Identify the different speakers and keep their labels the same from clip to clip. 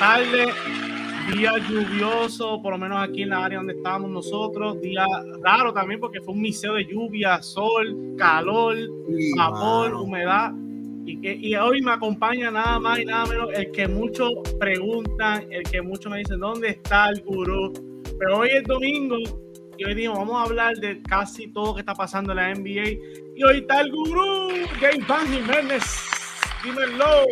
Speaker 1: tarde, día lluvioso, por lo menos aquí en la área donde estábamos nosotros, día raro también porque fue un miseo de lluvia, sol, calor, vapor, humedad. Y, que, y hoy me acompaña nada más y nada menos el que muchos preguntan, el que muchos me dicen, ¿dónde está el gurú? Pero hoy es domingo y hoy dijimos, vamos a hablar de casi todo que está pasando en la NBA. Y hoy está el gurú, Game Van Jiménez. Dímelo.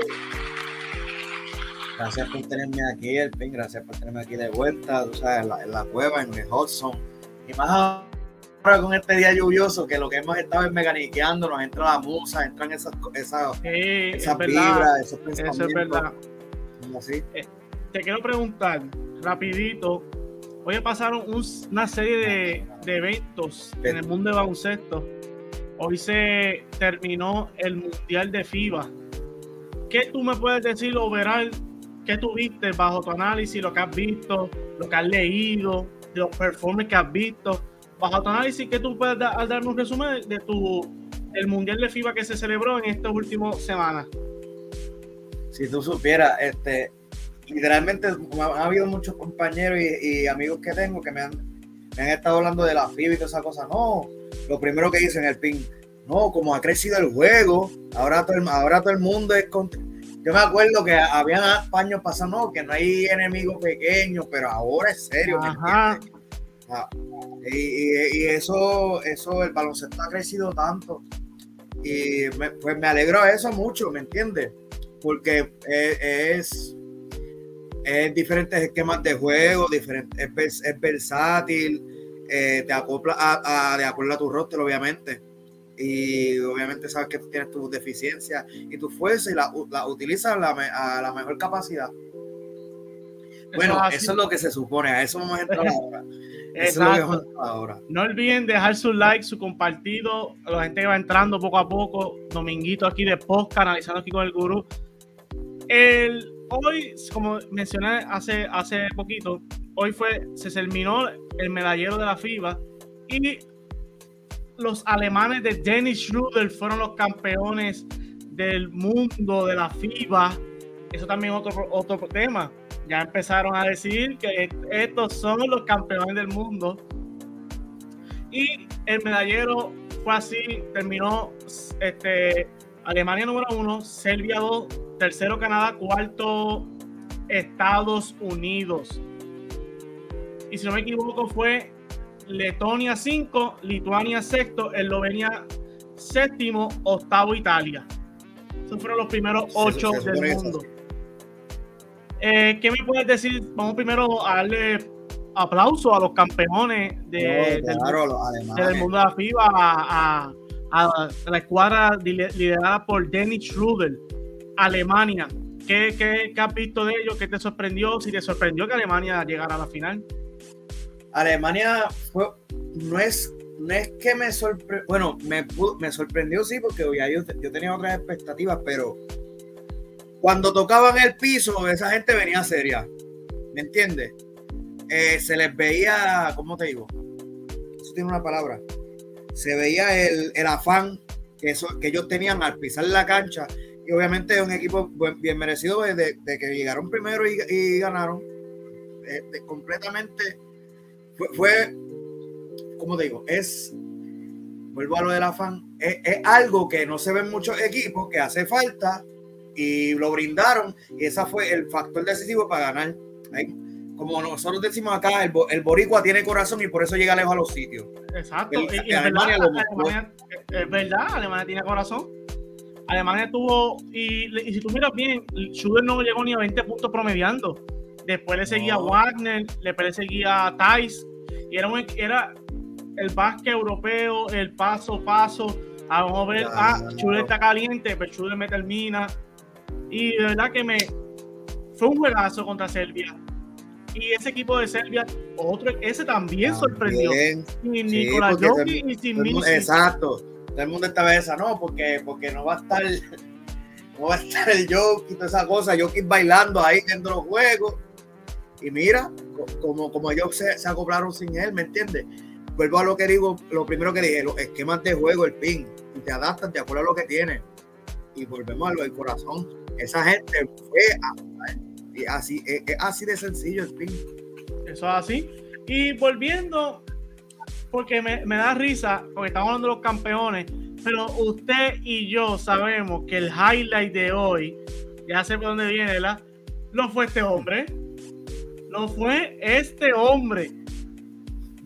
Speaker 2: Gracias por tenerme aquí, el pin. Gracias por tenerme aquí de vuelta, tú sabes, en la, en la cueva, en el Hudson. Y más ahora con este día lluvioso, que lo que hemos estado es meganiqueando, nos entra la musa, entran esas, esas,
Speaker 1: Sí,
Speaker 2: esas
Speaker 1: es verdad.
Speaker 2: vibras, esos
Speaker 1: Eso es
Speaker 2: pensamientos.
Speaker 1: verdad.
Speaker 2: así.
Speaker 1: Te quiero preguntar rapidito. Hoy pasaron un- una serie de, de eventos en el mundo de baloncesto. Hoy se terminó el Mundial de FIBA. ¿Qué tú me puedes decir, overall? ¿Qué tú viste bajo tu análisis, lo que has visto, lo que has leído, los performances que has visto? Bajo tu análisis, ¿qué tú puedes dar, darme un resumen de tu el Mundial de FIBA que se celebró en estas últimas semanas?
Speaker 2: Si tú supieras, este, literalmente ha, ha habido muchos compañeros y, amigos que tengo que me han, me han estado hablando de la FIBA y todas esas cosas. No, lo primero que dicen el pin, no, como ha crecido el juego, ahora todo el, ahora todo el mundo es. Yo me acuerdo que habían años pasados, no, que no hay enemigos pequeños, pero ahora es serio. ¿me
Speaker 1: Ajá.
Speaker 2: Ah, y, y- y eso, eso, el baloncesto ha crecido tanto. Y me, pues me alegro de eso mucho, ¿me entiendes? Porque es, es, es diferentes esquemas de juego, diferente, es, es versátil, eh, te acopla a, a- de acuerdo a tu roster, obviamente. Y obviamente sabes que tienes tus deficiencias y tu fuerza y la, la utilizas a la, a la mejor capacidad. Bueno,
Speaker 1: es así.
Speaker 2: eso es lo que se supone, a eso vamos a entrar ahora. Eso es lo que ahora.
Speaker 1: No olviden dejar su like, su compartido. A la gente que va entrando poco a poco. Dominguito aquí de podcast, analizando aquí con el gurú. El, hoy, como mencioné hace, hace poquito, hoy fue, se terminó el medallero de la FIBA y los alemanes de Dennis Schroeder fueron los campeones del mundo de la FIBA. Eso también es otro, otro tema. Ya empezaron a decir que estos son los campeones del mundo. Y el medallero fue así, terminó este, Alemania número uno, Serbia dos, tercero Canadá, cuarto Estados Unidos. Y si no me equivoco fue Letonia 5, Lituania sexto, Eslovenia séptimo, octavo Italia. Esos fueron los primeros
Speaker 2: Se-
Speaker 1: ocho
Speaker 2: se supone
Speaker 1: del
Speaker 2: que es
Speaker 1: mundo. Eh, ¿Qué me puedes decir? Vamos primero a darle aplauso a los campeones de,
Speaker 2: No,
Speaker 1: del,
Speaker 2: los
Speaker 1: mundo de la FIBA, a, a- a la escuadra li- liderada por Dennis Schroeder, Alemania. ¿Qué, qué, qué has visto de ellos? ¿Qué te sorprendió? Si te sorprendió que Alemania llegara a la final.
Speaker 2: Alemania no es, no es que me sorprendió, bueno, me, me sorprendió sí, porque ya yo, yo tenía otras expectativas, pero cuando tocaban el piso, esa gente venía seria, ¿me entiendes? Eh, se les veía, ¿cómo te digo? Eso tiene una palabra. Se veía el, el afán que, eso, que ellos tenían al pisar la cancha, y obviamente es un equipo bien merecido de, de que llegaron primero y, ganaron. Eh, completamente fue, fue, como digo, es, vuelvo a lo del afán, es, es algo que no se ve en muchos equipos, que hace falta y lo brindaron y ese fue el factor decisivo para ganar. Ahí, Como nosotros decimos acá, el, el boricua tiene corazón y por eso llega lejos a los sitios.
Speaker 1: Exacto.
Speaker 2: El-
Speaker 1: Y- y
Speaker 2: que
Speaker 1: es
Speaker 2: Alemania
Speaker 1: verdad. Alemania- es verdad, Alemania tiene corazón. Alemania tuvo, y, y si tú miras bien, Schubert no llegó ni a 20 puntos promediando. Después le seguía
Speaker 2: No.
Speaker 1: Wagner, después le seguía Thais, y era, un- era el básquet europeo, el paso a paso. A Vamos a ver,
Speaker 2: Ya,
Speaker 1: ah,
Speaker 2: no.
Speaker 1: Schubert está caliente, pero Schubert me termina. Y de verdad que me fue un juegazo contra Serbia. Y ese equipo de Serbia, otro, ese también, sorprendió. Sin
Speaker 2: Sí,
Speaker 1: Nicolás Jokic y sin Misic.
Speaker 2: exacto. Todo el mundo estaba esa, no, porque, porque no va a estar, no va a estar el Jokic y toda esa cosa, Jokic bailando ahí dentro de los juegos. Y mira, co- como, como ellos se, se sin él, ¿me entiendes? Vuelvo a lo que digo, lo primero que dije, los esquemas de juego, el pin, y te adaptas de acuerdo a lo que tienes. Y volvemos a lo del corazón. esa gente fue Y así, es, así de sencillo el pin.
Speaker 1: Eso es así. Y volviendo, porque me, me, da risa, porque estamos hablando de los campeones, pero usted y yo sabemos que el highlight de hoy, ya sé por dónde viene, ¿verdad? No fue este hombre, no fue este hombre.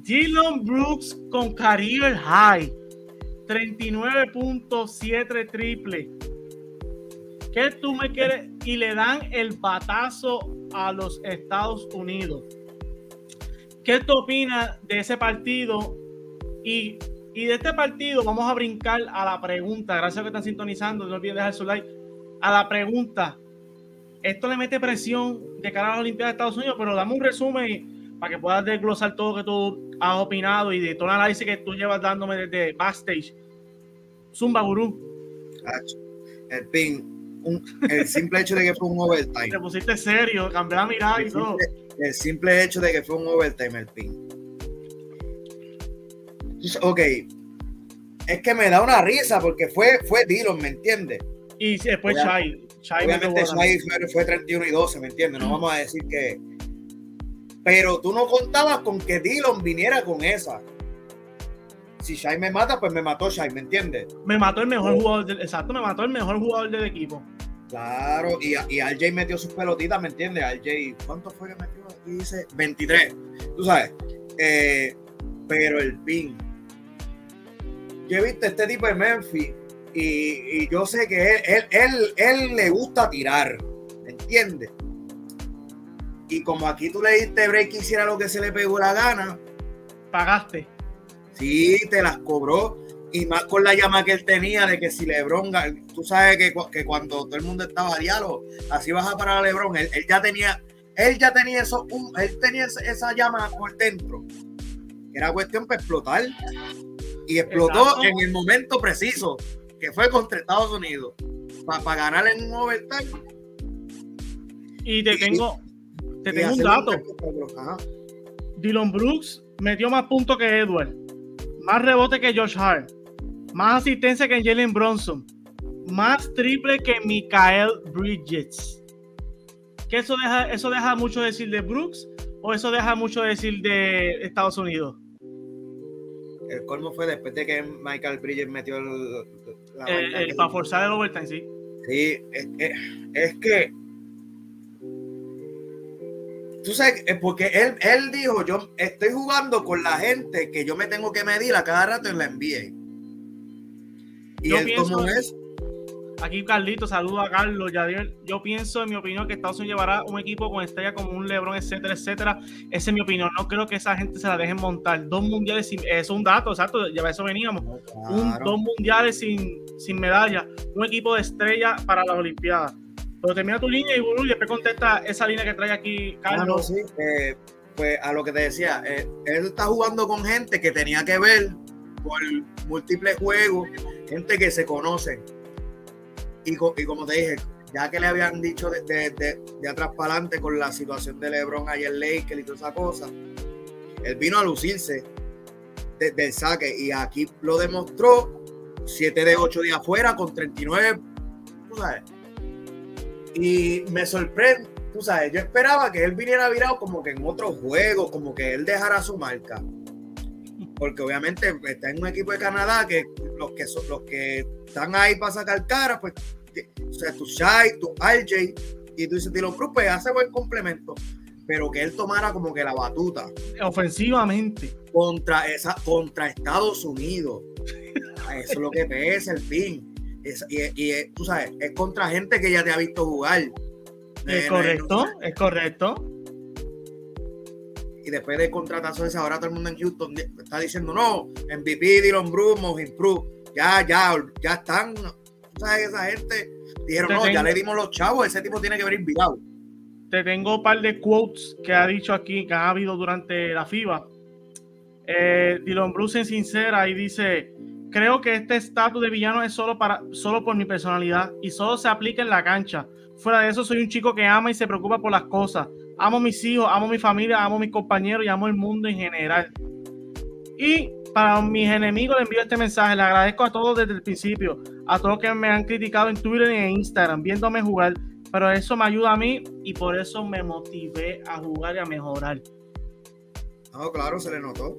Speaker 1: Dylan Brooks con career high. 39.7 triple. ¿Qué tú me quieres? Y le dan el batazo a los Estados Unidos. ¿Qué tú opinas de ese partido? Y, de este partido vamos a brincar a la pregunta. Gracias a que están sintonizando. No olviden dejar su like. A la pregunta. Esto le mete presión de cara a las Olimpiadas de Estados Unidos, pero dame un resumen para que puedas desglosar todo lo que tú has opinado y de todo el análisis que tú llevas dándome desde backstage. Zumba, gurú.
Speaker 2: El pin, el simple hecho de que fue un overtime.
Speaker 1: Te pusiste serio, cambié la mirada y todo.
Speaker 2: el simple hecho de que fue un overtime, el pin. Ok, es que me da una risa porque fue, fue Dillon, ¿me entiendes?
Speaker 1: Y después Shai.
Speaker 2: Obviamente Shai fue, fue 31 y 12, ¿me entiendes? No vamos a decir que pero tú no contabas con que Dillon viniera con esa. Si Shai me mata, pues me mató Shai, ¿me entiendes?
Speaker 1: Me mató el mejor jugador del, exacto, me mató el mejor jugador del equipo.
Speaker 2: Claro, y, y RJ metió sus pelotitas, ¿me entiendes? RJ, ¿cuánto fue que metió? Aquí dice 23. Tú sabes. Eh, pero el pin. Yo he visto este tipo de Memphis y, y yo sé que él, él, él, él le gusta tirar, ¿me entiendes? Y como aquí tú le diste break y hiciera lo que se le pegó la gana.
Speaker 1: Pagaste.
Speaker 2: Sí, te las cobró. Y más con la llama que él tenía de que si Lebron, tú sabes que, que cuando todo el mundo estaba a diálogo, así vas a parar a Lebron, él, ya tenía, él ya tenía eso, él tenía esa llama por dentro. Era cuestión para explotar. Y explotó en el momento preciso, que fue contra Estados Unidos, para ganar en un overtime.
Speaker 1: Y te tengo, te tengo un dato. Dylan Brooks metió más puntos que Edward, más rebote que Josh Hart, más asistencia que Jalen Bronson, más triple que Michael Bridges. ¿Qué eso deja, eso deja mucho decir de Brooks o eso deja mucho decir de Estados Unidos?
Speaker 2: El colmo fue después de que Michael Bridges metió el,
Speaker 1: la para forzar el overtime, sí.
Speaker 2: Sí, es que Tú sabes, porque él, él dijo, yo estoy jugando con la gente que yo me tengo que medir a cada rato en la NBA.
Speaker 1: Y yo él, pienso, es? Aquí Carlito, saludo a Carlos, Yadier. Yo pienso, en mi opinión, que Estados Unidos llevará un equipo con estrella como un LeBron, etcétera, etcétera. Esa es mi opinión. No creo que esa gente se la dejen montar. Dos mundiales sin. Es un dato, exacto, ya eso veníamos. Un, dos mundiales sin, sin medalla. Un equipo de estrella para las Olimpiadas. Pero termina tu línea y, y después contesta esa línea que trae aquí
Speaker 2: ah, Carlos. sí. Eh, pues a lo que te decía, eh, él está jugando con gente que tenía que ver por múltiples juegos, gente que se conocen. Y, como te dije, ya que le habían dicho de, atrás para adelante con la situación de LeBron ayer Lakers y toda esa cosa, él vino a lucirse desde el saque y aquí lo demostró 7 de 8 días fuera con 39, tú sabes, y me sorprende, tú sabes, yo esperaba que él viniera virado como que en otro juego, como que él dejara su marca. Porque obviamente está en un equipo de Canadá que los que son los que están ahí para sacar cara, pues, o sea, tu Shai, tu RJ, y tú dices, Dylan Cruz, pues hace buen complemento. Pero que él tomara como que la batuta.
Speaker 1: Ofensivamente.
Speaker 2: Contra, esa, contra Estados Unidos. Eso es lo que pesa el fin y, tú sabes, es contra gente que ya te ha visto jugar.
Speaker 1: Es correcto, es correcto.
Speaker 2: Y después de contratación ahora todo el mundo en Houston está diciendo, no, MVP, Dylan Bruce, Mohin ya, ya, ya están. ¿Tú sabes, esa gente dijeron, no, ya le dimos los chavos, ese tipo tiene que venir virado.
Speaker 1: Te tengo un par de quotes que ha dicho aquí, que ha habido durante la FIBA. Eh, Dylan Bruce en sincera y dice, creo que este estatus de villano es solo, para, solo por mi personalidad y solo se aplica en la cancha. Fuera de eso, soy un chico que ama y se preocupa por las cosas. Amo mis hijos, amo mi familia, amo mis compañeros y amo el mundo en general. Y para mis enemigos les envío este mensaje. Le agradezco a todos desde el principio, a todos que me han criticado en Twitter y en Instagram, viéndome jugar. Pero eso me ayuda a mí y por eso me motivé a jugar y a mejorar.
Speaker 2: No, claro, se le notó.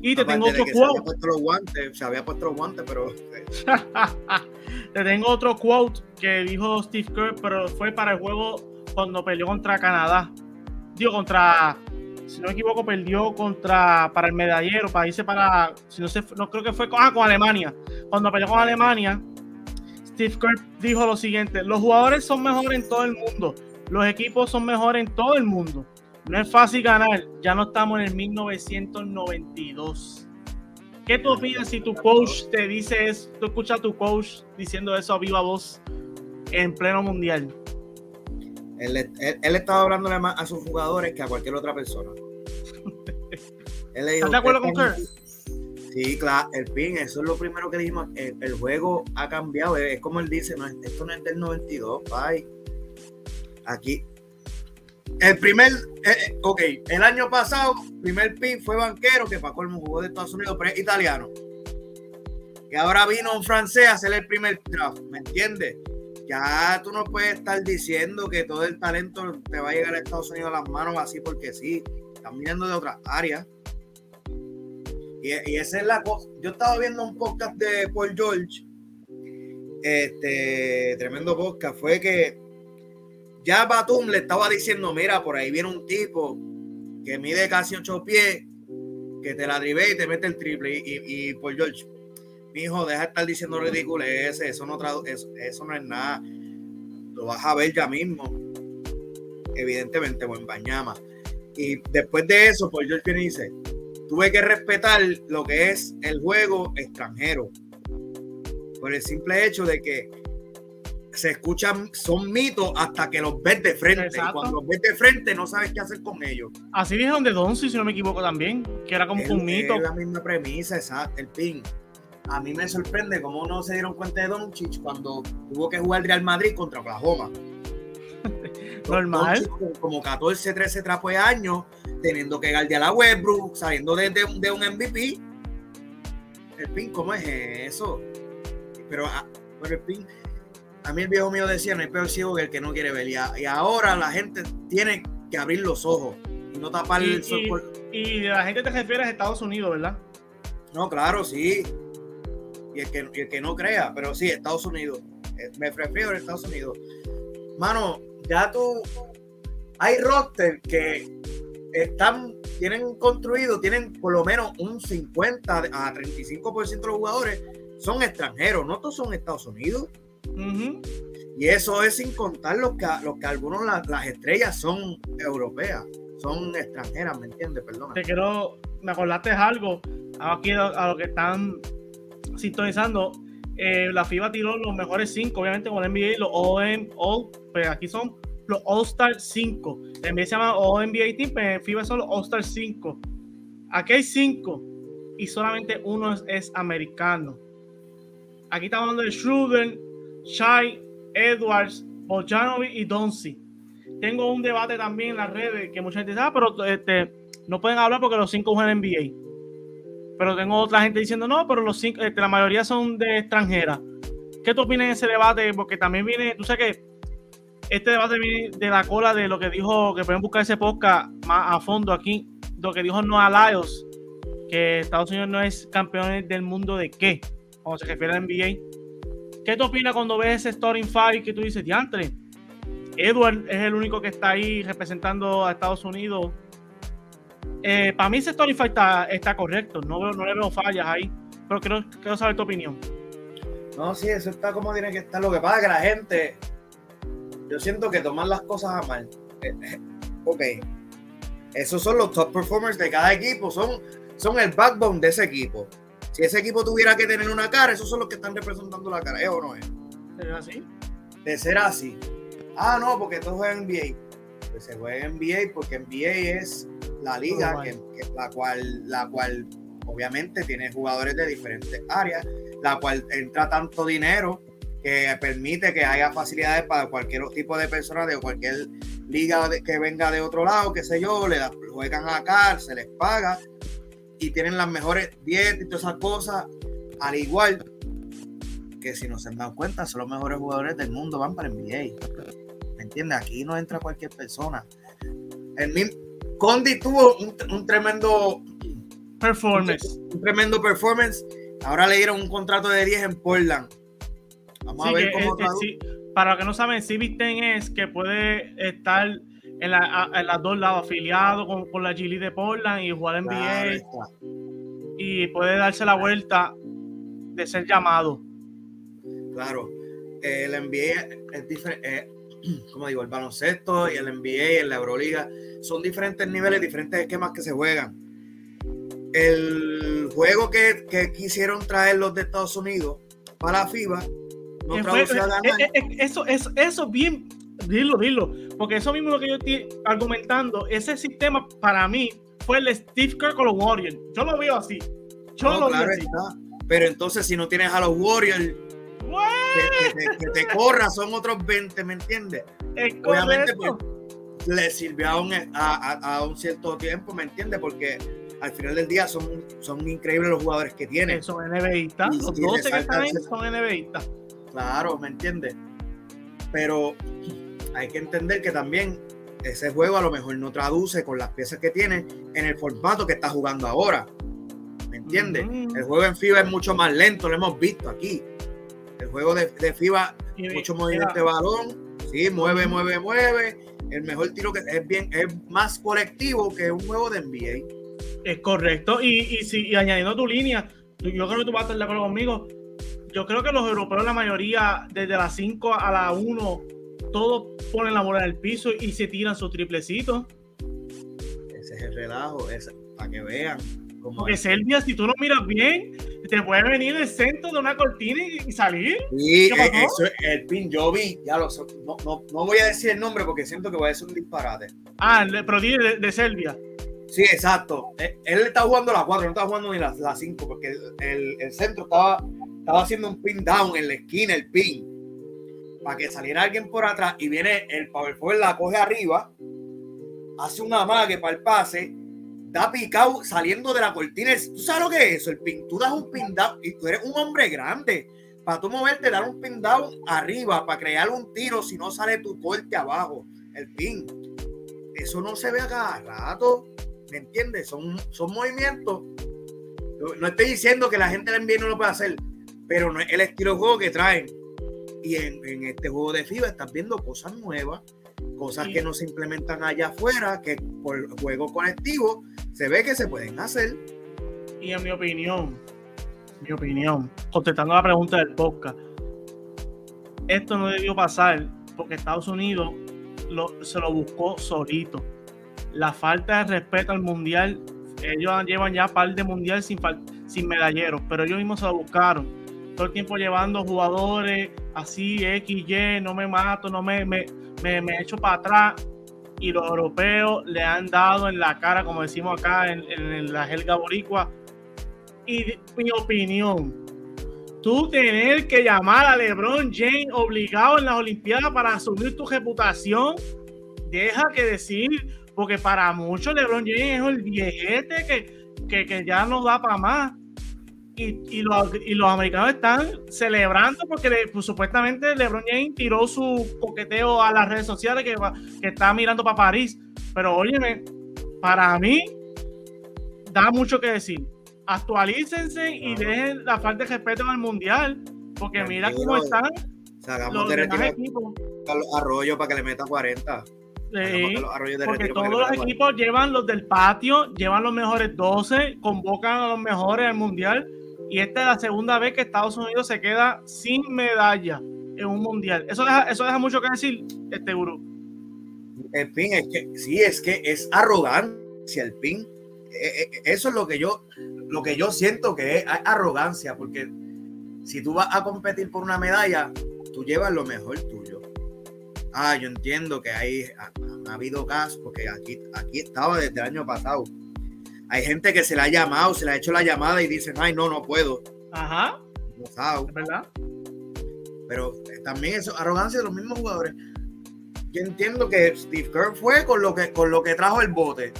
Speaker 1: Y te tengo otro quote. Se
Speaker 2: había puesto los guantes, se había puesto los guantes, pero.
Speaker 1: te tengo otro quote que dijo Steve Kerr, pero fue para el juego cuando peleó contra Canadá. Digo, contra si no me equivoco, perdió contra para el medallero, para irse para, si no sé, no creo que fue con, ah, con Alemania. Cuando peleó con Alemania, Steve Kerr dijo lo siguiente: los jugadores son mejores en todo el mundo, los equipos son mejores en todo el mundo. No es fácil ganar, ya no estamos en el 1992. ¿Qué tú opinas si tu coach te dice eso? Tú escuchas a tu coach diciendo eso a viva voz en pleno mundial.
Speaker 2: Él, estaba hablándole más a sus jugadores que a cualquier otra persona.
Speaker 1: ¿Estás de acuerdo con Kerr?
Speaker 2: Sí, claro, el pin, eso es lo primero que dijimos. El, juego ha cambiado. Es como él dice, no, esto no es del 92, bye. Aquí. El primer, eh, eh, ok, el año pasado, primer pin fue banquero que para colmo jugó de Estados Unidos, pero es italiano. Que ahora vino un francés a hacer el primer draft, ¿me entiendes? Ya tú no puedes estar diciendo que todo el talento te va a llegar a Estados Unidos a las manos así porque sí. Están mirando de otras áreas. Y, esa es la cosa. Yo estaba viendo un podcast de Paul George. Este tremendo podcast. Fue que ya Batum le estaba diciendo: Mira, por ahí viene un tipo que mide casi ocho pies, que te la drive y te mete el triple. Y, y Paul George, mi hijo, deja de estar diciendo ridículo ese, eso no, eso, eso no es nada. Lo vas a ver ya mismo. Evidentemente, buen bañama. Y después de eso, pues yo viene dice, tuve que respetar lo que es el juego extranjero. Por el simple hecho de que se escuchan, son mitos hasta que los ves de frente. Y cuando los ves de frente no sabes qué hacer con ellos.
Speaker 1: Así dijeron de Donzi, si no me equivoco también, que era como un mito.
Speaker 2: Es la misma premisa, exacto, el pin a mí me sorprende cómo no se dieron cuenta de Doncic cuando tuvo que jugar Real Madrid contra Oklahoma.
Speaker 1: Normal.
Speaker 2: como 14, 13 trapos de años, teniendo que guardiar a Westbrook, saliendo de, de, un MVP. El pin, ¿cómo es eso? Pero, ah, pero el pin, a mí el viejo mío decía, no hay peor ciego que el que no quiere ver. Y, ahora la gente tiene que abrir los ojos y no tapar el sol.
Speaker 1: Y, y la gente te refiere a Estados Unidos, ¿verdad?
Speaker 2: No, claro, sí y el que, que no crea, pero sí, Estados Unidos. Eh, me prefiero en Estados Unidos. Mano, ya tú. Hay roster que están, tienen construido, tienen por lo menos un 50 a 35% de los jugadores son extranjeros, no todos son Estados Unidos. Y eso es sin contar los que, los que algunos las estrellas son europeas, son extranjeras, ¿me entiendes? Perdona.
Speaker 1: Te quiero, me acordaste algo aquí a lo que están sintonizando, eh, la FIBA tiró los mejores cinco, obviamente con el NBA, los OM, All, pues aquí son los All-Star 5. La NBA se llama All NBA Team, pero en FIBA son los All-Star 5. Aquí hay 5 y solamente uno es, americano. Aquí estamos hablando de Schroeder, Shai, Edwards, Bojanovic y Donzi. Tengo un debate también en las redes que mucha gente dice, ah, pero este, no pueden hablar porque los cinco juegan en NBA. Pero tengo otra gente diciendo, no, pero los cinco, este, la mayoría son de extranjeras. ¿Qué tú opinas de ese debate? Porque también viene, tú sabes que este debate viene de la cola de lo que dijo, que pueden buscar ese podcast más a fondo aquí, lo que dijo Noah Lyles, que Estados Unidos no es campeón del mundo de qué, cuando se refiere al NBA. ¿Qué tú opinas cuando ves ese starting five que tú dices, diantre? Edward es el único que está ahí representando a Estados Unidos eh, para mí ese está, está correcto, no, no le veo fallas ahí, pero quiero, quiero saber tu opinión.
Speaker 2: No, sí, eso está como tiene que estar. Lo que pasa es que la gente, yo siento que toman las cosas a mal. Eh, eh, ok, esos son los top performers de cada equipo, son, son el backbone de ese equipo. Si ese equipo tuviera que tener una cara, esos son los que están representando la cara, ¿es o no es?
Speaker 1: ¿Es así?
Speaker 2: De ser así. Ah, no, porque todos juegan NBA. Pues se juega en NBA porque NBA es la liga, que, la, cual, la cual obviamente tiene jugadores de diferentes áreas, la cual entra tanto dinero que permite que haya facilidades para cualquier tipo de persona de cualquier liga que venga de otro lado, qué sé yo, le juegan acá, se les paga y tienen las mejores dietas y todas esas cosas, al igual que si no se han dado cuenta, son los mejores jugadores del mundo, van para el NBA. ¿Me entiendes? Aquí no entra cualquier persona. El mismo, Condi tuvo un, tremendo
Speaker 1: performance.
Speaker 2: Un, tremendo performance. Ahora le dieron un contrato de 10 en Portland.
Speaker 1: Vamos a ver cómo Para los que no saben, Civisten es que puede estar en, la, los dos lados, afiliado con, la G de Portland y jugar en NBA. Y puede darse la vuelta de ser llamado.
Speaker 2: Claro, el NBA es diferente. Eh, como digo, el baloncesto y el NBA y la Euroliga son diferentes niveles, diferentes esquemas que se juegan. El juego que, quisieron traer los de Estados Unidos para la FIBA no traduce a
Speaker 1: ganar. Eh, eh, eso, eso, eso bien, dilo, dilo, porque eso mismo lo que yo estoy argumentando, ese sistema para mí fue el Steve Kerr con los Warriors. Yo lo veo así. Yo lo veo así.
Speaker 2: Pero entonces si no tienes a los Warriors que, te, corra son otros 20, ¿me entiendes? Obviamente pues, le sirvió a un, a, un, cierto tiempo, ¿me entiendes? Porque al final del día son, son increíbles los jugadores que tienen.
Speaker 1: Son NBAistas, los 12 que están ahí son NBAistas.
Speaker 2: Claro, ¿me entiendes? Pero hay que entender que también ese juego a lo mejor no traduce con las piezas que tiene en el formato que está jugando ahora. ¿Me entiendes? El juego en FIBA es mucho más lento, lo hemos visto aquí. El juego de, FIBA, mucho movimiento de balón, sí, mueve, mueve, mueve. El mejor tiro que es bien, es más colectivo que un juego de NBA.
Speaker 1: Es correcto. Y, y, si, añadiendo tu línea, yo creo que tú vas a estar de acuerdo conmigo. Yo creo que los europeos, la mayoría, desde las 5 a la 1, todos ponen la bola en el piso y se tiran su triplecito.
Speaker 2: Ese es el relajo, para que vean.
Speaker 1: Porque Selvia, si tú lo miras bien, te puede venir el centro de una cortina y, salir.
Speaker 2: Sí, eh, eso, el pin, yo vi, ya lo no, no, no, voy a decir el nombre porque siento que voy a decir un disparate.
Speaker 1: Ah, pero de, de Selvia.
Speaker 2: Sí, exacto. Eh, él, está jugando la 4, no está jugando ni la 5, porque el, el, centro estaba, estaba haciendo un pin down en la esquina, el pin, para que saliera alguien por atrás y viene el power forward, la coge arriba, hace una amague para el pase da picado saliendo de la cortina. ¿Tú sabes lo que es eso? El pin, tú das un pin down y tú eres un hombre grande. Para tú moverte, dar un pin down arriba para crear un tiro si no sale tu corte abajo. El pin. Eso no se ve a cada rato. ¿Me entiendes? Son, son movimientos. No estoy diciendo que la gente del NBA no lo puede hacer, pero no es el estilo de juego que traen. Y en, en este juego de FIBA estás viendo cosas nuevas cosas que no se implementan allá afuera, que por juego colectivo se ve que se pueden hacer.
Speaker 1: Y en mi opinión, mi opinión, contestando la pregunta del podcast, esto no debió pasar porque Estados Unidos se lo buscó solito. La falta de respeto al mundial, ellos llevan ya par de mundial sin, sin medalleros, pero ellos mismos se lo buscaron. Todo el tiempo llevando jugadores así, X, Y, no me mato, no me, me, me, me echo para atrás y los europeos le han dado en la cara, como decimos acá en, la Helga Boricua. Y mi opinión, tú tener que llamar a LeBron James obligado en las Olimpiadas para asumir tu reputación, deja que decir, porque para muchos LeBron James es el viejete que, que ya no da para más y, los, y, los, americanos están celebrando porque pues, supuestamente LeBron James tiró su coqueteo a las redes sociales que, que está mirando para París. Pero óyeme, para mí da mucho que decir. Actualícense y dejen la falta de respeto en el mundial. Porque mira cómo están.
Speaker 2: los de equipos. Arroyo para que le meta 40.
Speaker 1: Sí, porque todos los equipos llevan los del patio, llevan los mejores 12, convocan a los mejores al mundial y esta es la segunda vez que Estados Unidos se queda sin medalla en un mundial. Eso deja, eso deja mucho que decir, este gurú.
Speaker 2: El PIN es que, sí, es que es arrogancia el PIN. Eh, eh, eso es lo que yo, lo que yo siento que es arrogancia, porque si tú vas a competir por una medalla, tú llevas lo mejor tuyo. Ah, yo entiendo que hay, ha, ha habido casos, porque aquí, aquí estaba desde el año pasado hay gente que se le ha llamado, se le ha hecho la llamada y dicen, ay, no, no puedo.
Speaker 1: Ajá.
Speaker 2: No sabe.
Speaker 1: ¿Verdad?
Speaker 2: Pero también eso, arrogancia de los mismos jugadores. Yo entiendo que Steve Kerr fue con lo que, con lo que trajo el bote.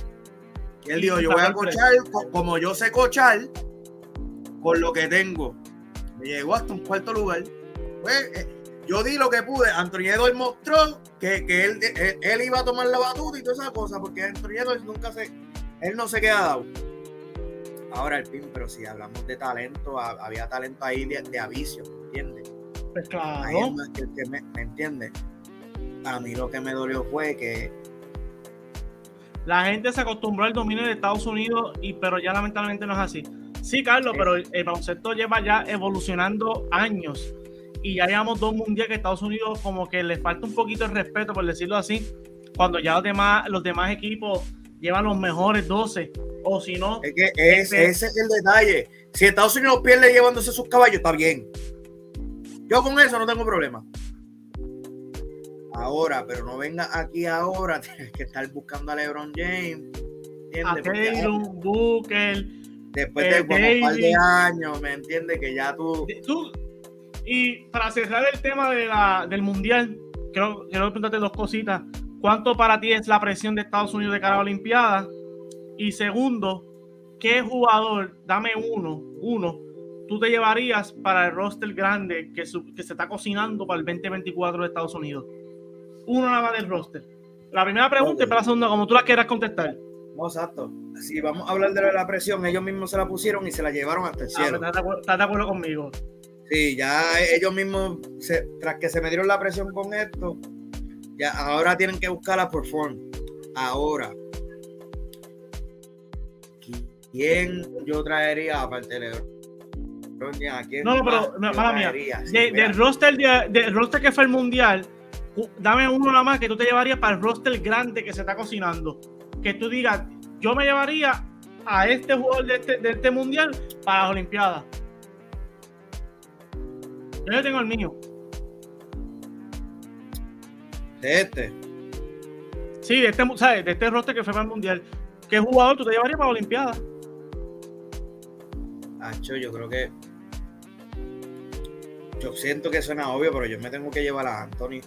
Speaker 2: Y él dijo, yo voy a cochar como yo sé cochar, con lo que tengo. Me llegó hasta un cuarto lugar. Pues, eh, yo di lo que pude. Anthony Edwards mostró que, él, él, iba a tomar la batuta y toda esa cosa, porque Anthony Edwards nunca se, él no se queda dado. Ahora el pin, pero si hablamos de talento, había talento ahí de, de aviso, ¿me entiendes?
Speaker 1: Pues claro.
Speaker 2: me, ¿Me entiendes? A mí lo que me dolió fue que
Speaker 1: la gente se acostumbró al dominio de Estados Unidos, y, pero ya lamentablemente no es así. Sí, Carlos, pero el baloncesto lleva ya evolucionando años y ya llevamos dos mundiales que Estados Unidos como que le falta un poquito de respeto, por decirlo así, cuando ya los demás, los demás equipos llevan los mejores 12. O si no.
Speaker 2: Es que ese, ese es el detalle. Si Estados Unidos pierde llevándose sus caballos, está bien. Yo con eso no tengo problema ahora, pero no venga aquí ahora, tienes que estar buscando a LeBron James.
Speaker 1: A Taylor, Booker.
Speaker 2: Después de eh, un par de años, ¿me entiendes? Que ya tú...
Speaker 1: Y para cerrar el tema de la, del Mundial, quiero, quiero preguntarte dos cositas. ¿Cuánto para ti es la presión de Estados Unidos de cara a la Olimpiada? Y segundo, ¿qué jugador, dame uno, uno, tú te llevarías para el roster grande que, que se está cocinando para el 2024 de Estados Unidos? uno nada más del roster. La primera pregunta y para la segunda, como tú la quieras contestar.
Speaker 2: No, exacto. Si vamos a hablar de la presión, ellos mismos se la pusieron y se la llevaron hasta el ah, cielo.
Speaker 1: ¿Estás de, acuerdo conmigo?
Speaker 2: Sí, ya ellos mismos, tras que se me dieron la presión con esto, ya ahora tienen que buscar la perform. Ahora. ¿Quién yo traería aparte de
Speaker 1: no, no, pero, mala mía. del, roster, del roster que fue el mundial, dame uno nada más que tú te llevarías para el roster grande que se está cocinando. Que tú digas, yo me llevaría a este jugador de este, de este mundial para las Olimpiadas. Yo ya tengo el mío.
Speaker 2: De este.
Speaker 1: Sí, de este, ¿sabes? De este roster que fue para el mundial. ¿Qué jugador tú te llevarías para las Olimpiadas?
Speaker 2: Acho, yo creo que. Yo siento que suena obvio, pero yo me tengo que llevar a Anthony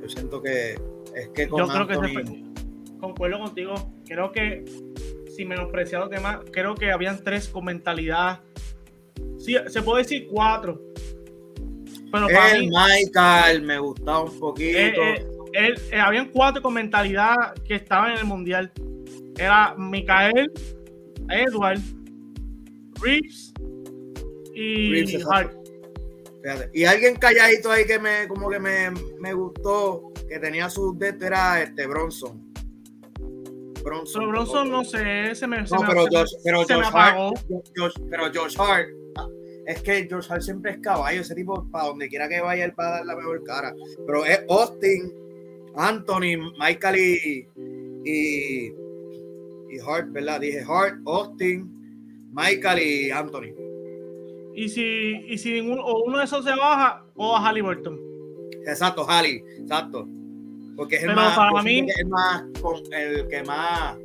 Speaker 2: yo siento que es que con
Speaker 1: Yo creo que concuerdo contigo. Creo que sin menospreciar los demás, creo que habían tres con mentalidad. Sí, se puede decir cuatro.
Speaker 2: Pero para el Michael me gustaba un poquito.
Speaker 1: Eh, eh, eh, habían cuatro con mentalidad que estaban en el mundial. Era Michael, Edward, Reeves y Hart.
Speaker 2: Y alguien calladito ahí que me, como que me, me gustó, que tenía su de era este Bronson.
Speaker 1: Bronson. Pero Bronson no sé, se me,
Speaker 2: no, pero, Josh, pero, Josh Hart, pero Josh Hart, es que Josh Hart siempre es caballo, ese tipo para donde quiera que vaya él va a dar la mejor cara. Pero es Austin, Anthony, Michael y, y, y Hart, ¿verdad? Dije Hart, Austin, Michael y Anthony.
Speaker 1: Y si, y si ninguno, o uno de esos se baja, o a Halliburton.
Speaker 2: Exacto, Halley, exacto. Porque es el más, para mí, el más, el que más,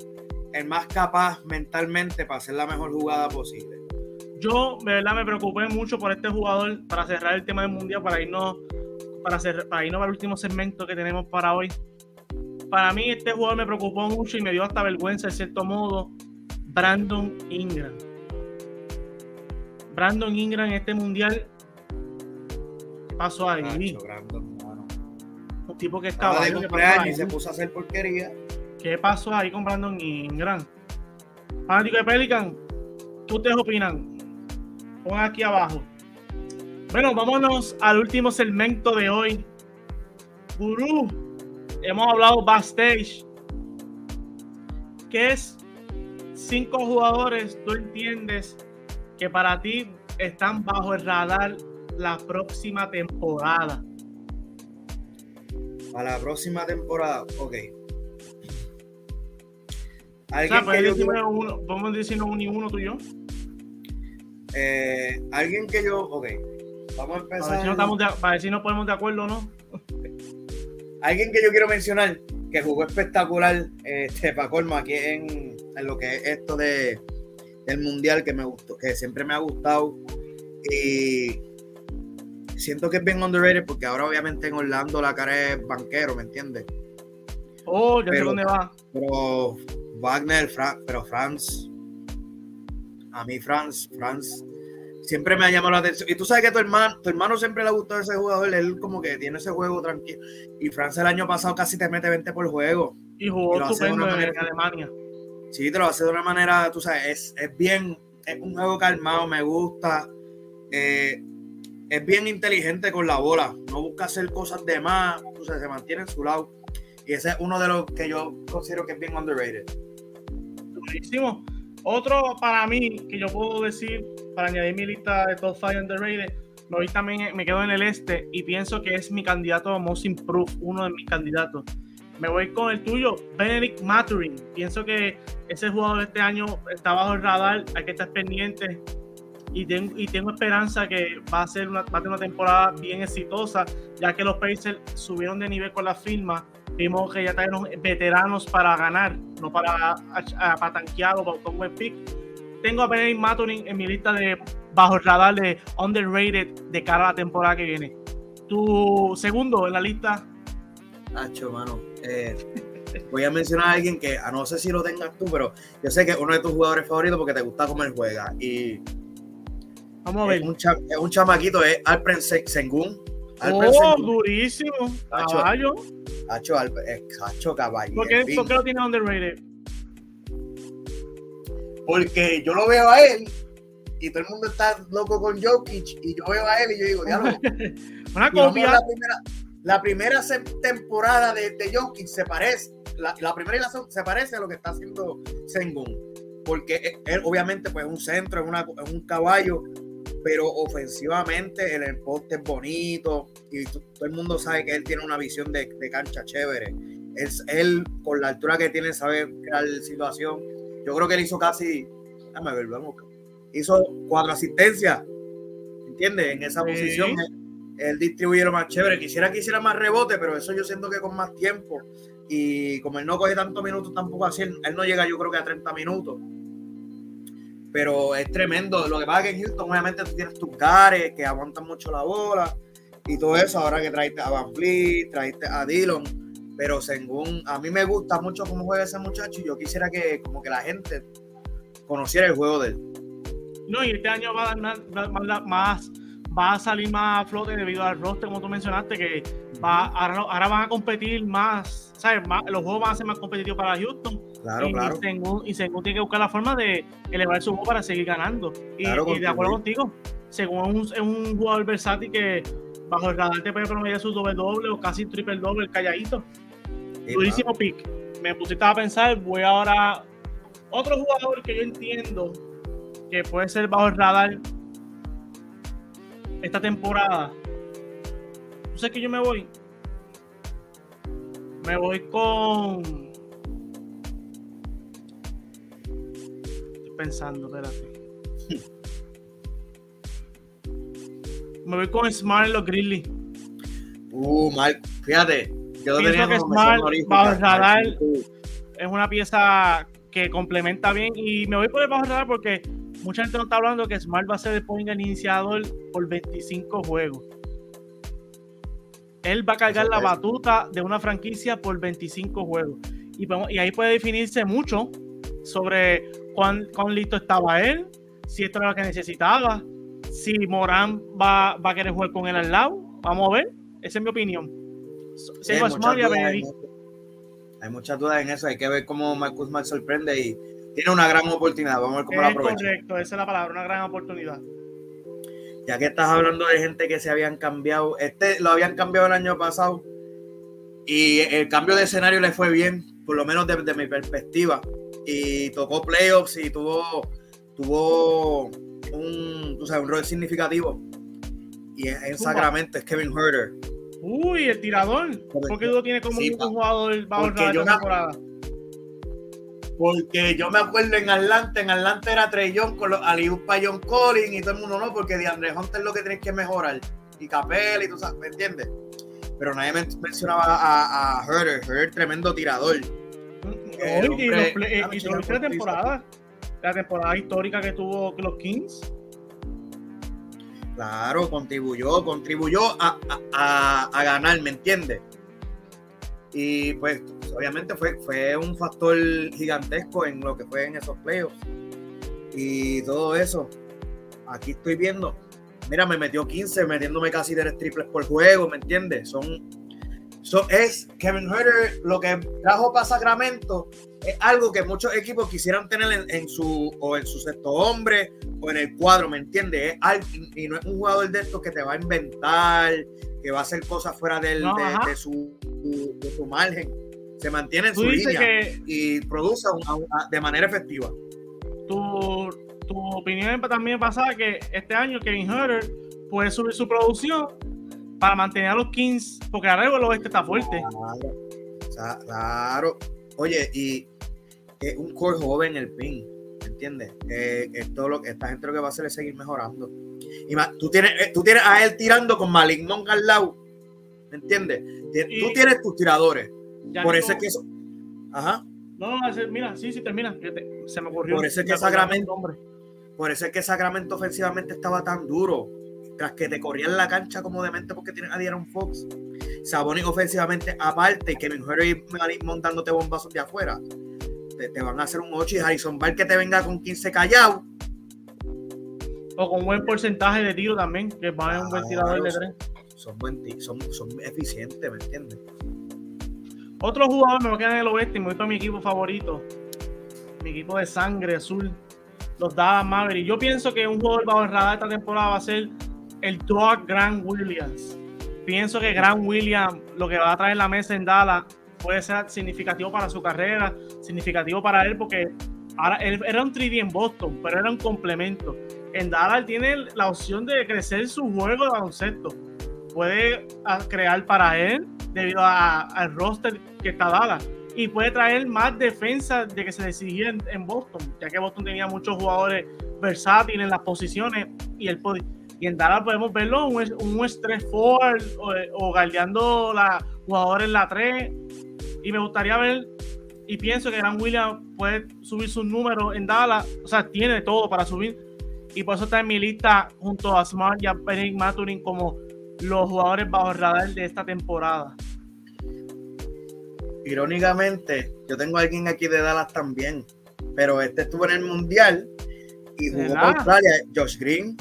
Speaker 2: el más capaz mentalmente para hacer la mejor jugada posible.
Speaker 1: Yo, de verdad, me preocupé mucho por este jugador para cerrar el tema del mundial, para irnos, para, hacer, para irnos al último segmento que tenemos para hoy. Para mí, este jugador me preocupó mucho y me dio hasta vergüenza, en cierto modo, Brandon Ingram. Brandon Ingram en este mundial pasó ahí. Un tipo que estaba
Speaker 2: de cumpleaños y se puso a hacer porquería.
Speaker 1: ¿Qué pasó ahí con Brandon Ingram? Fanático de Pelican, ¿qué ustedes opinan? Pon aquí abajo. Bueno, vámonos al último segmento de hoy. Gurú, hemos hablado backstage. ¿Qué es cinco jugadores tú entiendes que para ti están bajo el radar la próxima temporada?
Speaker 2: Para la próxima temporada, ok.
Speaker 1: ¿Alguien que yo uno, ¿Podemos decirnos uno y uno tú y yo?
Speaker 2: Eh, alguien que yo, ok. Vamos a empezar. Para ver si no,
Speaker 1: estamos de, para ver si no ponemos de acuerdo o no.
Speaker 2: alguien que yo quiero mencionar que jugó espectacular, este, para colmo, aquí en, en lo que es esto de, del mundial que me gustó, que siempre me ha gustado. Y siento que es bien underrated porque ahora obviamente en Orlando la cara es banquero, ¿me entiendes?
Speaker 1: Oh, ya sé dónde va.
Speaker 2: Pero Wagner, pero Franz, a mí Franz, Franz siempre me ha llamado la atención. Y tú sabes que tu hermano, tu hermano siempre le ha gustado ese jugador, él como que tiene ese juego tranquilo. Y Franz el año pasado casi te mete 20 por juego.
Speaker 1: Y jugó estupendo en Alemania.
Speaker 2: Sí, te lo hace de una manera, tú sabes, es, es bien, es un juego calmado, me gusta. Eh, es bien inteligente con la bola, no busca hacer cosas de más, tú sabes, se mantiene en su lado. Y ese es uno de los que yo considero que es bien underrated.
Speaker 1: Buenísimo. Otro para mí que yo puedo decir, para añadir mi lista de top 5 underrated, me voy también, me quedo en el este y pienso que es mi candidato a Most Improved, uno de mis candidatos. Me voy con el tuyo, Benedict Maturin. Pienso que ese jugador de este año está bajo el radar, hay que estar pendiente y, y tengo esperanza que va a, ser una, va a tener una temporada bien exitosa, ya que los Pacers subieron de nivel con la firma Vimos que ya trajeron veteranos para ganar, no para, para tanquear o para un buen pick. Tengo a Benedict Maturin en mi lista de bajo el radar de underrated de cara a la temporada que viene. Tu segundo en la lista.
Speaker 2: Nacho, mano. Eh, voy a mencionar a alguien que, a no sé si lo tengas tú, pero yo sé que es uno de tus jugadores favoritos porque te gusta cómo él juega. Y
Speaker 1: Vamos a ver.
Speaker 2: Es un, es un chamaquito, es Alpren Sengun.
Speaker 1: oh, durísimo. Caballo.
Speaker 2: Hacho, Hacho caballo.
Speaker 1: ¿Por qué, ¿Por qué lo tiene underrated?
Speaker 2: Porque yo lo veo a él y todo el mundo está loco con Jokic y yo veo a él y yo digo, diablo.
Speaker 1: Una copia.
Speaker 2: La primera, la primera temporada de, de Jokic se parece, la, la, primera y la segunda se parece a lo que está haciendo Sengun. Porque él, obviamente, pues es un centro, es, una, es un caballo, pero ofensivamente el, el poste es bonito y todo el mundo sabe que él tiene una visión de, cancha chévere. Es, él, con la altura que tiene, sabe crear situación. Yo creo que él hizo casi, déjame ver, vamos, hizo cuatro asistencias, ¿entiendes? En esa posición él, distribuye lo más chévere. Quisiera que hiciera más rebote, pero eso yo siento que con más tiempo. Y como él no coge tantos minutos, tampoco así, él no llega yo creo que a 30 minutos pero es tremendo. Lo que pasa es que en Houston, obviamente, tienes tus cares que aguantan mucho la bola y todo eso. Ahora que traiste a Van Fleet, traiste a Dillon, pero según a mí me gusta mucho cómo juega ese muchacho y yo quisiera que, como que la gente conociera el juego de él.
Speaker 1: No, y este año va a dar más, va a salir más a flote debido al roster, como tú mencionaste, que va, ahora, ahora van a competir más, ¿sabes? los juegos van a ser más competitivos para Houston
Speaker 2: Claro, y, claro.
Speaker 1: Y según, tiene que buscar la forma de elevar su juego para seguir ganando. Y, de acuerdo contigo, según es un, jugador versátil que bajo el radar te puede promediar su doble doble o casi triple doble calladito. Durísimo pick. Me pusiste a pensar, voy ahora. Otro jugador que yo entiendo que puede ser bajo el radar esta temporada. ¿Tú sabes que yo me voy? Me voy con pensando, espérate. Me voy con Smart los Grizzlies.
Speaker 2: Uh, fíjate.
Speaker 1: Yo Pienso que Smart bajo radar es una pieza que complementa bien y me voy por el bajo radar porque mucha gente no está hablando que Smart va a ser el point iniciador por 25 juegos. Él va a cargar la batuta de una franquicia por 25 juegos. Y, y ahí puede definirse mucho sobre cuán, listo estaba él, si esto era lo que necesitaba, si Morán va, va a querer jugar con él al lado. Vamos a ver, esa es mi opinión.
Speaker 2: hay, muchas dudas en eso, hay que ver cómo Marcus Smart sorprende y tiene una gran oportunidad. Vamos a ver cómo la aprovecha.
Speaker 1: Correcto, esa es la palabra, una gran oportunidad.
Speaker 2: Ya que estás hablando de gente que se habían cambiado, este lo habían cambiado el año pasado y el cambio de escenario le fue bien, por lo menos desde mi perspectiva y tocó playoffs y tuvo, tuvo un, tú sabes, un rol significativo. Y en, Sacramento es Kevin Herter.
Speaker 1: Uy, el tirador. ¿Por qué lo tiene como un jugador bajo la temporada?
Speaker 2: Porque yo me acuerdo en Atlanta, en Atlanta era Trey Young con los Aliupa John Collins y todo el mundo no, porque de Andrés Hunter es lo que tienes que mejorar. Y Capel y tú sabes, ¿me entiendes? Pero nadie mencionaba a, a Herter, Herter tremendo tirador
Speaker 1: y, la temporada, la temporada histórica que tuvo los Kings.
Speaker 2: Claro, contribuyó, contribuyó a, a, ganar, ¿me entiendes? Y pues obviamente fue, fue un factor gigantesco en lo que fue en esos playoffs. Y todo eso. Aquí estoy viendo. Mira, me metió 15, metiéndome casi tres triples por juego, ¿me entiendes? Son, son, es Kevin Herter lo que trajo para Sacramento es algo que muchos equipos quisieran tener en, su o en su sexto hombre o en el cuadro, ¿me entiendes? y no es un jugador de estos que te va a inventar, que va a hacer cosas fuera del, de, su, de, su, margen. Se mantiene en su línea y produce de manera efectiva.
Speaker 1: Tu, tu opinión también pasada que este año Kevin Herter puede subir su producción para mantener a los Kings, porque ahora el oeste está fuerte.
Speaker 2: Claro, claro. Oye, y es un core joven el PIN, ¿me entiendes? Eh, lo que esta gente lo que va a hacer es seguir mejorando. Y tú tienes, eh, tú tienes a él tirando con Malik Monk al lado, ¿me entiendes? tú tienes tus tiradores. Por eso es que eso. Ajá.
Speaker 1: No, mira, sí, sí, termina. Se me ocurrió.
Speaker 2: Por eso es que Sacramento. Por eso es que Sacramento ofensivamente estaba tan duro. Tras que te corrían la cancha como demente porque tienes a Dieron Fox. Sabonis ofensivamente aparte y Kevin Herter y Malik Monk dándote bombazos de afuera te, van a hacer un 8 y Harrison Bar que te venga con 15 callados.
Speaker 1: O con buen porcentaje de tiro también, que va a un buen tirador de 3.
Speaker 2: Son, son, son, eficientes, ¿me entiendes?
Speaker 1: Otro jugador me va a quedar en el oeste y me para mi equipo favorito. Mi equipo de sangre azul. Los Dallas Mavericks. Yo pienso que un jugador bajo el radar esta temporada va a ser el Doug Grant Williams. Pienso que Grant Williams lo que va a traer la mesa en Dallas puede ser significativo para su carrera, significativo para él, porque ahora él era un 3D en Boston, pero era un complemento. En Dallas tiene la opción de crecer su juego de baloncesto. Puede ah, crear para él debido al roster que está Dallas. Y puede traer más defensa de que se decidía en, Boston, ya que Boston tenía muchos jugadores versátiles en las posiciones y él y en Dallas podemos verlo un, un stress forward o, o guardiando la jugadores en la 3 y me gustaría ver, y pienso que Gran Williams puede subir sus números en Dallas, o sea, tiene todo para subir. Y por eso está en mi lista junto a Smart y a Eric Maturin como los jugadores bajo el radar de esta temporada.
Speaker 2: Irónicamente, yo tengo a alguien aquí de Dallas también, pero este estuvo en el Mundial y jugó con Australia, Josh Green.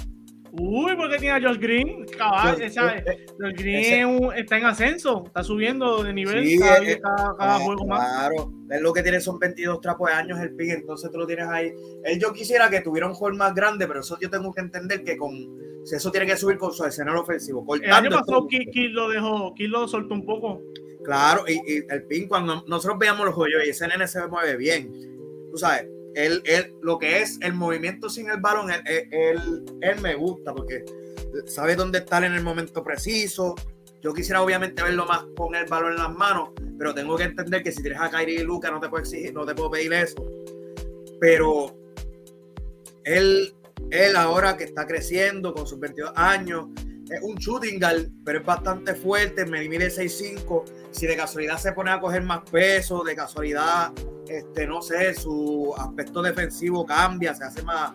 Speaker 1: Uy, ¿por qué tiene a Josh Green? Cabal, eh, eh, Josh Green está en ascenso, está subiendo de nivel
Speaker 2: eh, cada, juego más. Claro, es lo que tiene son 22 trapos de años el pick, entonces tú lo tienes ahí. Él yo quisiera que tuviera un juego más grande, pero eso yo tengo que entender que con eso tiene que subir con su escenario ofensivo.
Speaker 1: El año pasado Kill lo dejó, Kill lo soltó un poco.
Speaker 2: Claro, y, el pin cuando nosotros veamos los juegos y ese nene se mueve bien, tú sabes, él, él, lo que es el movimiento sin el balón, él, él, me gusta porque sabe dónde estar en el momento preciso. Yo quisiera obviamente verlo más con el balón en las manos, pero tengo que entender que si tienes a Kyrie y Luca no te puedo exigir, no te puedo pedir eso. Pero él, él ahora que está creciendo con sus 22 años, es un shooting guard, pero es bastante fuerte, me mide 6'5". Si de casualidad se pone a coger más peso, de casualidad este, no sé, su aspecto defensivo cambia, se hace más,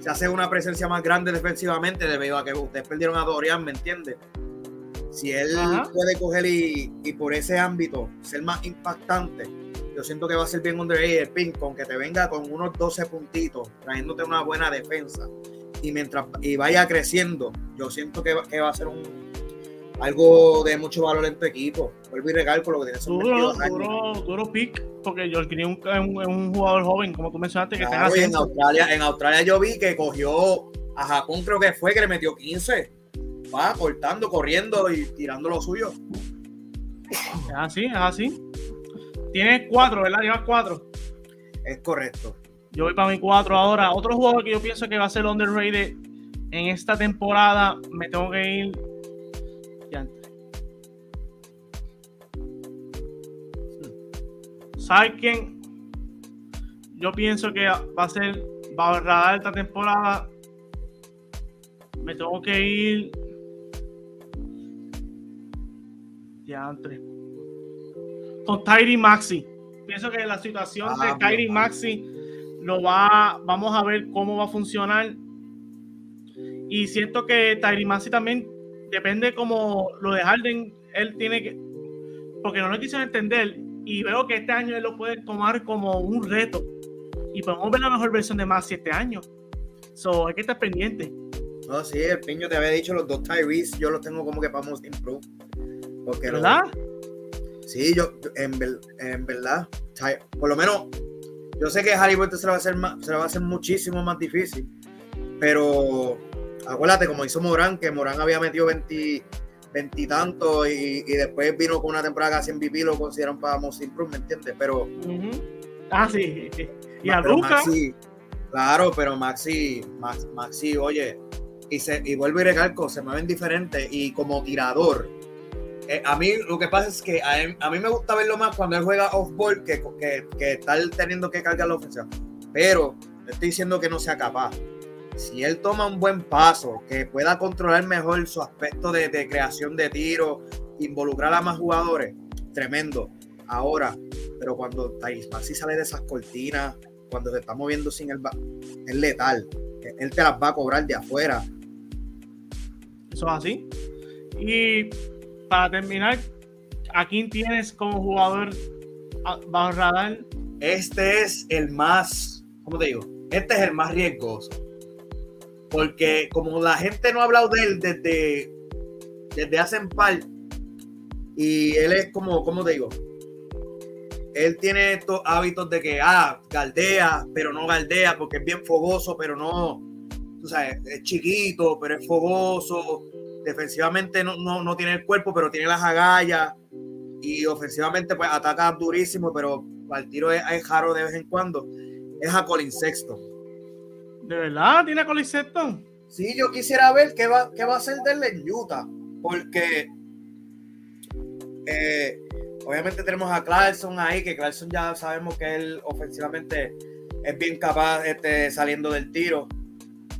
Speaker 2: se hace una presencia más grande defensivamente debido a que ustedes perdieron a Dorian, ¿me entiendes? Si él puede coger y, por ese ámbito ser más impactante, yo siento que va a ser bien underrated el ping, con que te venga con unos 12 puntitos, trayéndote una buena defensa. Y mientras y vaya creciendo, yo siento que, que va a ser un, algo de mucho valor en tu equipo. Vuelvo y recalco lo que tiene
Speaker 1: duro, duro, duro pick, porque Green es un, jugador joven, como tú mencionaste, que está
Speaker 2: en Australia, en Australia yo vi que cogió a Japón, creo que fue, que le metió 15. Va cortando, corriendo y tirando lo suyo.
Speaker 1: Es así, es así. Tienes cuatro, ¿verdad? Llevas cuatro.
Speaker 2: Es correcto.
Speaker 1: Yo voy para mi cuatro ahora. Otro jugador que yo pienso que va a ser underrated en esta temporada, me tengo que ir ¿Sabes quién? Yo pienso que va a ser va a radar esta temporada. Me tengo que ir. entre Con Tyree Maxi. Pienso que la situación de ah, Tyree Maxi lo va. Vamos a ver cómo va a funcionar. Y siento que Maxi también depende como lo de Harden. Él tiene que. Porque no lo quisieron entender Y veo que este año él lo puede tomar como un reto. Y podemos ver la mejor versión de Maxi este año. So, hay que estar pendiente.
Speaker 2: No, sí, el piño te había dicho los dos Tyrese, yo los tengo como que para Most Improve. Porque
Speaker 1: ¿Verdad?
Speaker 2: sí, yo, en, en verdad, por lo menos, yo sé que Harry Potter se lo va a hacer, se lo va a hacer muchísimo más difícil, pero acuérdate, como hizo Morán, que Morán había metido 20, veintitantos y, y, después vino con una temporada casi en MVP, lo consideran para Most ¿me entiendes? Pero.
Speaker 1: Ah, sí. Y a Luca.
Speaker 2: claro, pero Maxi, Maxi, oye, y, se, y vuelvo y recalco, se mueven diferentes y como tirador. Eh, a mí lo que pasa es que a, mí me gusta verlo más cuando él juega off-ball que, que, que estar teniendo que cargar la ofensiva. Pero estoy diciendo que no sea capaz. Si él toma un buen paso, que pueda controlar mejor su aspecto de, creación de tiro, involucrar a más jugadores, tremendo. Ahora, pero cuando Maxi sale de esas cortinas, cuando se está moviendo sin el es letal. Él te las va a cobrar de afuera.
Speaker 1: Eso es así. Y para terminar, ¿a quién tienes como jugador bajo radar?
Speaker 2: Este es el más, ¿cómo te digo? Este es el más riesgoso. Porque como la gente no ha hablado de él desde, desde hace un par, y él es como, ¿cómo te digo? Él tiene estos hábitos de que, ah, galdea, pero no galdea, porque es bien fogoso, pero no, tú sabes, es chiquito, pero es fogoso. Defensivamente no, no, tiene el cuerpo, pero tiene las agallas. Y ofensivamente, pues ataca durísimo, pero al tiro es, es raro de vez en cuando. Es a Colin Sexton.
Speaker 1: ¿De verdad tiene a Colin Sexton?
Speaker 2: Sí, yo quisiera ver qué va, qué va a hacer de él en Utah, porque eh, obviamente tenemos a Clarkson ahí, que Clarkson ya sabemos que él ofensivamente es bien capaz este, saliendo del tiro.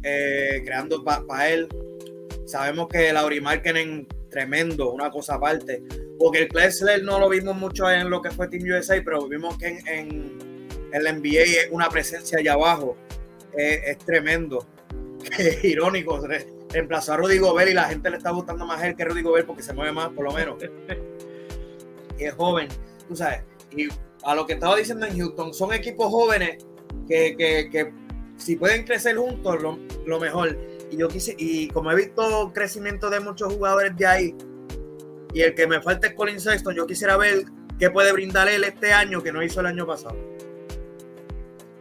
Speaker 2: Eh, creando para él. Sabemos que Lauri Markkinen, tremendo, una cosa aparte. Porque el Klesler no lo vimos mucho en lo que fue Team USA, pero vimos que en, en, el NBA es una presencia allá abajo. es tremendo. Es irónico. Reemplazó a Rudy Gobert y la gente le está gustando más a él que Rudy Gobert porque se mueve más, por lo menos. y es joven, tú sabes. Y a lo que estaba diciendo en Houston, son equipos jóvenes que, que, que si pueden crecer juntos, lo, mejor. Y yo quise, y como he visto crecimiento de muchos jugadores de ahí, y el que me falta es Colin Sexton, yo quisiera ver qué puede brindar él este año que no hizo el año pasado.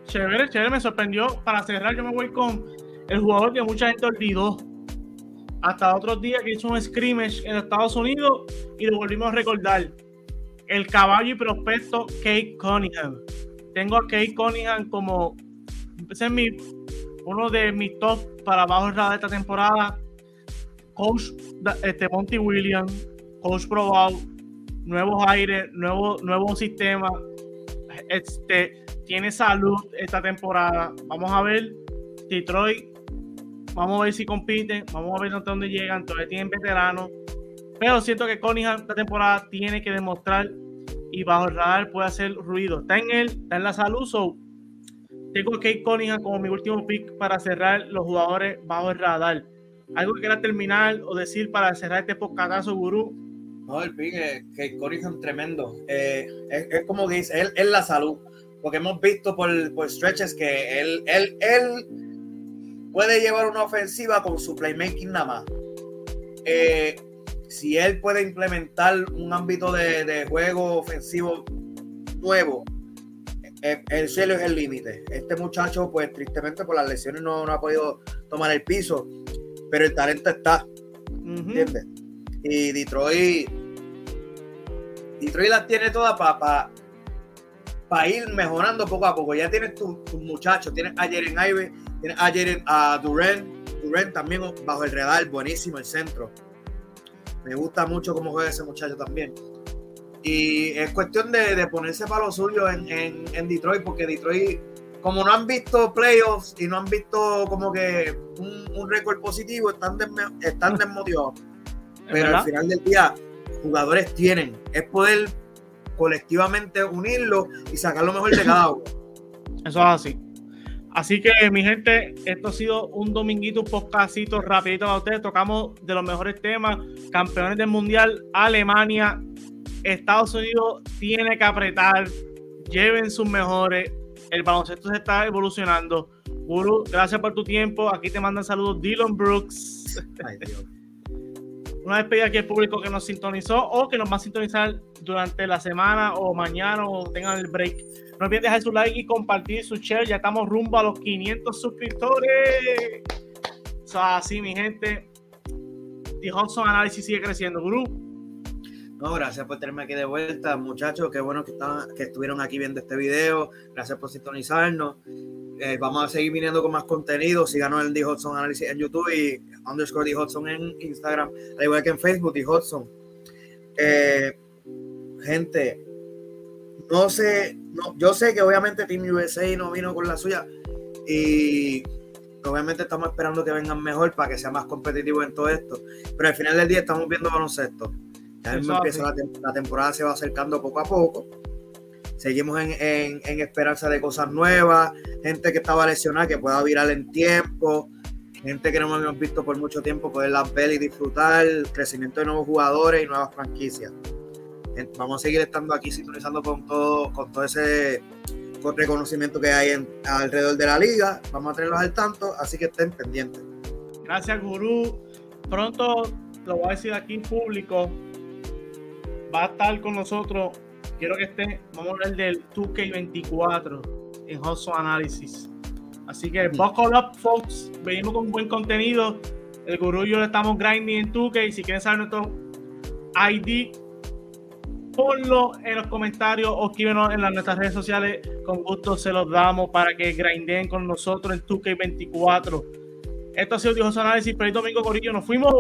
Speaker 1: Chévere, chévere, me sorprendió. Para cerrar, yo me voy con el jugador que mucha gente olvidó. Hasta otros días que hizo un scrimmage en Estados Unidos y lo volvimos a recordar. El caballo y prospecto Kate Cunningham. Tengo a Kate Cunningham como ese es mi, uno de mis top para abajo de esta temporada. Coach este, Monty Williams, coach probado, nuevos aires, nuevo, nuevo sistema. Este, tiene salud esta temporada. Vamos a ver Detroit. Vamos a ver si compiten. Vamos a ver hasta dónde llegan. Todavía tienen veteranos. Pero siento que Cunningham esta temporada tiene que demostrar y bajo el radar puede hacer ruido. Está en él, está en la salud. So, tengo a Kate Cunningham como mi último pick para cerrar los jugadores bajo el radar. ¿Algo que quiera terminar o decir para cerrar este podcatazo, gurú?
Speaker 2: No, el pick es Kate Cunningham tremendo. Eh, es, como dice, él es la salud. Porque hemos visto por, stretches que él, él, él puede llevar una ofensiva con su playmaking nada más. Eh, si él puede implementar un ámbito de juego ofensivo nuevo, eh, el cielo es el límite. Este muchacho, pues tristemente por las lesiones no, ha podido tomar el piso, pero el talento está. ¿Entiendes? Y Detroit, Detroit las tiene todas para pa, ir mejorando poco a poco. Ya tienes tus tu muchachos, tienes a Jeren Ive, tienes a Jeren, a Duran, Duran también bajo el radar, buenísimo el centro. Me gusta mucho cómo juega ese muchacho también. Y es cuestión de, ponerse para lo suyo en, Detroit, porque Detroit, como no han visto playoffs y no han visto como que un, récord positivo, están, están desmotivados. Pero al final del día, jugadores tienen. Es poder colectivamente unirlo y sacar lo mejor de cada uno.
Speaker 1: Eso es así. Así que, mi gente, esto ha sido un dominguito, un podcastito rapidito para ustedes. Tocamos de los mejores temas, campeones del mundial, Alemania, Estados Unidos tiene que apretar, lleven sus mejores, el baloncesto se está evolucionando. Guru, gracias por tu tiempo. Aquí te mandan saludos Dylan Brooks. Ay, Dios. Una despedida aquí al público que nos sintonizó o que nos va a sintonizar durante la semana o mañana o tengan el break. No olviden dejar su like y compartir su share. Ya estamos rumbo a los 500 suscriptores. O sea, así, mi gente. The Hudson Análisis sigue creciendo. Guru.
Speaker 2: No, gracias por tenerme aquí de vuelta, muchachos. Qué bueno que, que estuvieron aquí viendo este video. Gracias por sintonizarnos. Eh, vamos a seguir viniendo con más contenido. Síganos en The Hudson Análisis en YouTube y underscore The Hudson en Instagram, al igual que en Facebook, The Hudson. Eh, gente, no sé, no, yo sé que obviamente Team USA no vino con la suya y obviamente estamos esperando que vengan mejor para que sea más competitivo en todo esto. Pero al final del día estamos viendo baloncesto. Ya empieza la, la temporada, se va acercando poco a poco seguimos en, esperanza de cosas nuevas, gente que estaba lesionada que pueda virar en tiempo, gente que no hemos visto por mucho tiempo poderlas ver y disfrutar, crecimiento de nuevos jugadores y nuevas franquicias. Vamos a seguir estando aquí sintonizando con todo, con todo ese reconocimiento que hay alrededor de la liga. Vamos a tenerlos al tanto, así que estén pendientes.
Speaker 1: Gracias, Gurú. Pronto lo voy a decir aquí en público. Va a estar con nosotros quiero que esté, vamos a hablar del 2K24 en Hustle Analysis. Así que buckle up, folks. Venimos con buen contenido. El gurú y yo le estamos grinding en 2K. Si quieren saber nuestro ID, ponlo en los comentarios o escríbenos en las, nuestras redes sociales. Con gusto se los damos para que grinden con nosotros en 2K24. Esto ha sido Dios Análisis. Feliz domingo, Corillo. Nos fuimos.